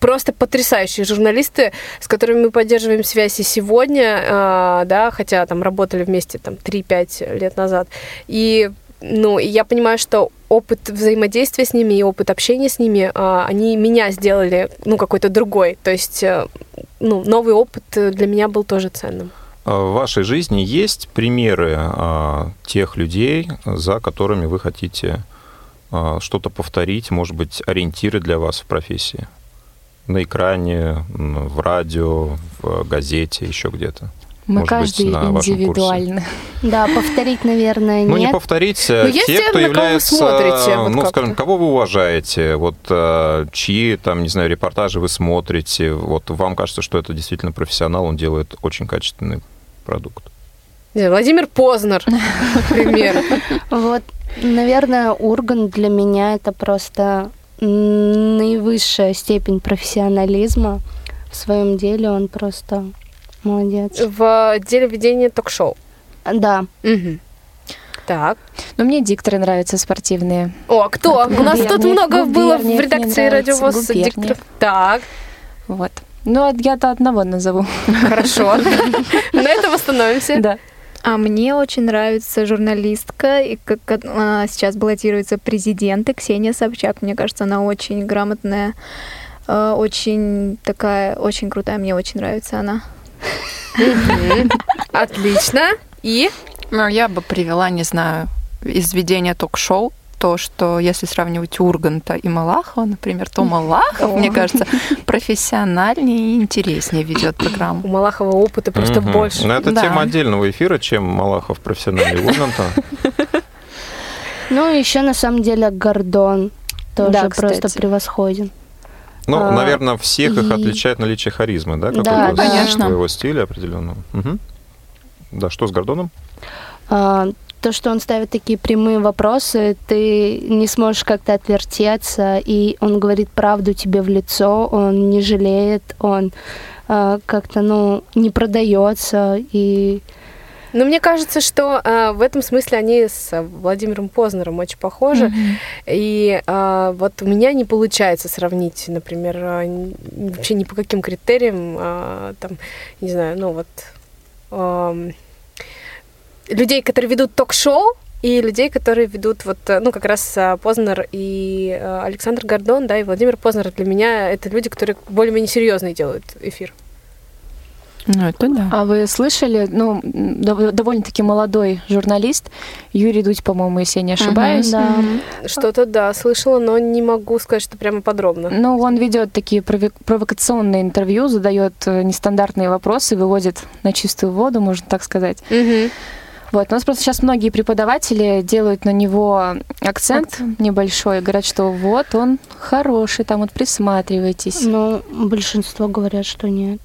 просто потрясающие журналисты, с которыми мы поддерживаем связь и сегодня, да, хотя там работали вместе там 3-5 лет назад. И ну, и я понимаю, что опыт взаимодействия с ними и опыт общения с ними, а, они меня сделали, ну, какой-то другой. То есть, э, ну, новый опыт для меня был тоже ценным. А в вашей жизни есть примеры а, тех людей, за которыми вы хотите что-то повторить, может быть, ориентиры для вас в профессии? На экране, в радио, в газете, еще где-то? Мы Может каждый быть, на индивидуально. Да, повторить, наверное, нет. Ну, не повторить Но те, те кто является, смотрите, вот ну, скажем, кого вы уважаете, вот э, чьи, там, не знаю, репортажи вы смотрите, вот вам кажется, что это действительно профессионал, он делает очень качественный продукт. Владимир Познер, например. Вот, наверное, Урган для меня это просто наивысшая степень профессионализма в своем деле. Он просто Молодец. В отделе ведения ток-шоу. Да. Угу. Так. Ну, мне дикторы нравятся спортивные. О, кто? У нас тут много было в редакции радиовоз дикторов. Так. Вот. Ну, я-то одного назову. Хорошо. На этом остановимся. Да. А мне очень нравится журналистка, и как она сейчас баллотируется президенты, Ксения Собчак. Мне кажется, она очень грамотная, э, очень такая, очень крутая. Мне очень нравится она. Отлично. И? Ну, я бы привела, не знаю, из ведения ток-шоу то, что если сравнивать Урганта и Малахова, например, то Малахов, мне кажется, профессиональнее и интереснее ведет программу. У Малахова опыта просто больше. Но ну, это тема отдельного эфира, чем Малахов профессиональный Урганта. Ну, еще на самом деле Гордон тоже просто превосходен. Ну, а, наверное, всех и... их отличает наличие харизмы, да? Да, конечно. Своего стиля определенного. Угу. Да, что с Гордоном? А, то, что он ставит такие прямые вопросы, ты не сможешь как-то отвертеться, и он говорит правду тебе в лицо, он не жалеет, он а, как-то, ну, не продается, и но мне кажется, что э, в этом смысле они с Владимиром Познером очень похожи. Mm-hmm. И э, вот у меня не получается сравнить, например, э, вообще ни по каким критериям, э, там, не знаю, ну вот э, людей, которые ведут ток-шоу, и людей, которые ведут вот, ну, как раз Познер и Александр Гордон, да, и Владимир Познер для меня это люди, которые более-менее серьезные делают эфир. Ну, это да. А вы слышали, ну, довольно-таки молодой журналист, Юрий Дудь, по-моему, если я не ошибаюсь. Угу, да. Что-то, да, слышала, но не могу сказать, что прямо подробно. Ну, он ведет такие провокационные интервью, задает э, нестандартные вопросы, выводит на чистую воду, можно так сказать. Угу. Вот, у нас просто сейчас многие преподаватели делают на него акцент, акцент небольшой, говорят, что вот он хороший, там вот присматривайтесь. Но большинство говорят, что нет.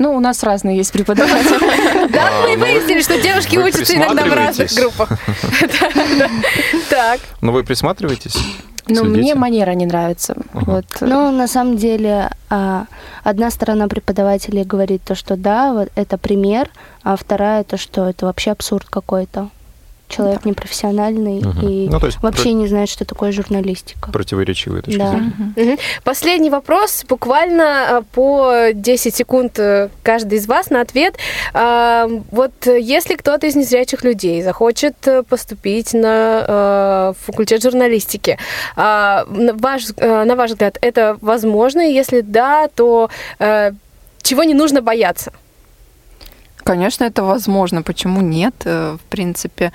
Ну, у нас разные есть преподаватели. Да, мы ну, выяснили, что девушки учатся иногда в разных группах. Так. Ну, вы присматриваетесь? Ну, мне манера не нравится. Вот. Ну, на самом деле, а, одна сторона преподавателей говорит то, что да, вот это пример, а вторая то, что это вообще абсурд какой-то человек да. непрофессиональный угу. и ну, вообще про... не знает, что такое журналистика. Противоречивые точки да. зрения. Угу. Последний вопрос, буквально а, по 10 секунд э, каждый из вас на ответ. А, вот если кто-то из незрячих людей захочет э, поступить на э, факультет журналистики, а, ваш, на ваш взгляд, это возможно? Если да, то чего не нужно бояться? Конечно, это возможно. Почему нет? В принципе,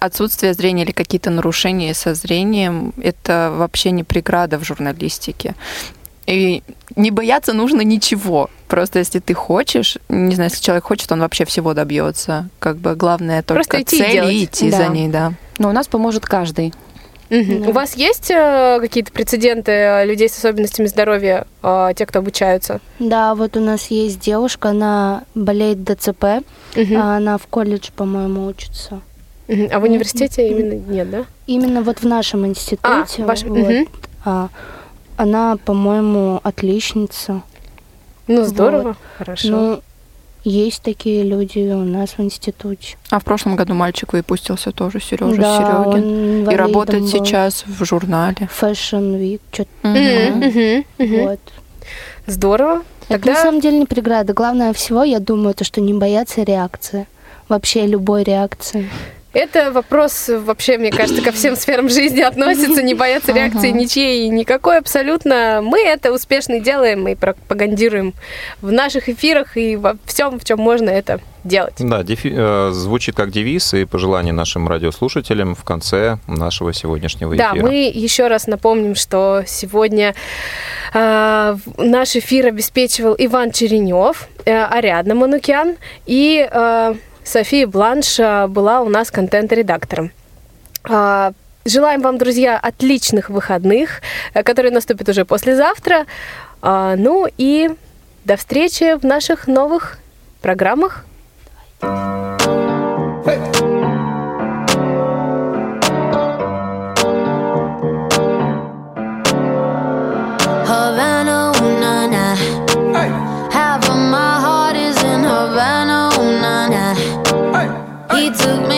отсутствие зрения или какие-то нарушения со зрением – это вообще не преграда в журналистике. И не бояться нужно ничего. Просто если ты хочешь, не знаю, если человек хочет, он вообще всего добьется. Как бы главное только Просто идти цель и, и идти Да. за ней, да. Но у нас поможет каждый. У вас есть э, какие-то прецеденты э, людей с особенностями здоровья, э, те, кто обучаются? Да, вот у нас есть девушка, она болеет ДЦП, а она в колледж, по-моему, учится. А в университете именно нет, да? Именно вот в нашем институте. А, ваш- вот, мгм. а, она, по-моему, отличница. Ну, здорово, Вот. хорошо. Ну, есть такие люди у нас в институте. А в прошлом году мальчик выпустился тоже, Сережа Да, Серегин. И работает был. сейчас в журнале. Fashion Week, что-то мгм, мгм. вот. Здорово. Это Тогда- на самом деле не преграда. Главное всего, я думаю, то, что не бояться реакции. Вообще любой реакции. Это вопрос вообще, мне кажется, ко всем сферам жизни относится, не бояться реакции ничьей никакой абсолютно. Мы это успешно делаем и пропагандируем в наших эфирах и во всем, в чем можно это делать. Да, дефи- э, звучит как девиз и пожелание нашим радиослушателям в конце нашего сегодняшнего Да, эфира. мы еще раз напомним, что сегодня э, наш эфир обеспечивал Иван Черенев, э, Ариадна Манукян и э, София Бланш э, была у нас контент-редактором. А, Желаем вам, друзья, отличных выходных, э, которые наступят уже послезавтра. А, Ну и до встречи в наших новых программах. Havana, took my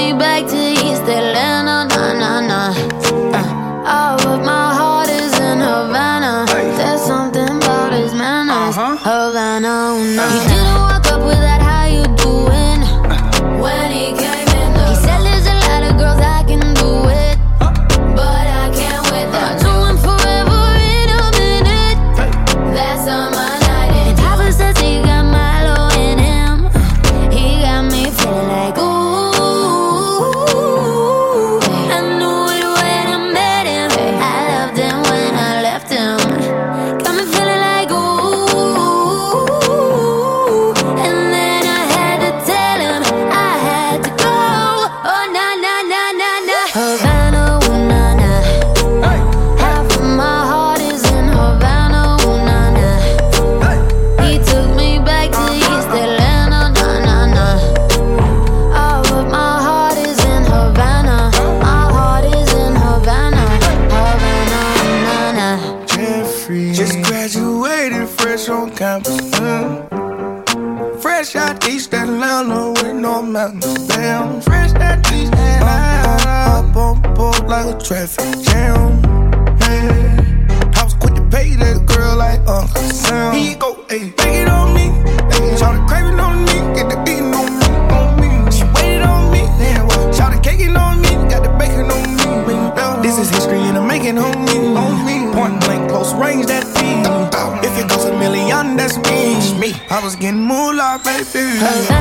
like a traffic jam. Man, I was quick to pay that girl like Uncle Sam. He go, hey, take it on me. Hey, shout the craving on me, get the beating on me, on me. She waited on me, what? Shout the caking on me, got the bacon on me. This is history and I'm making me, on me. Point blank, close range, that feed. If it goes a million, that's me. me. I was getting moolah, baby.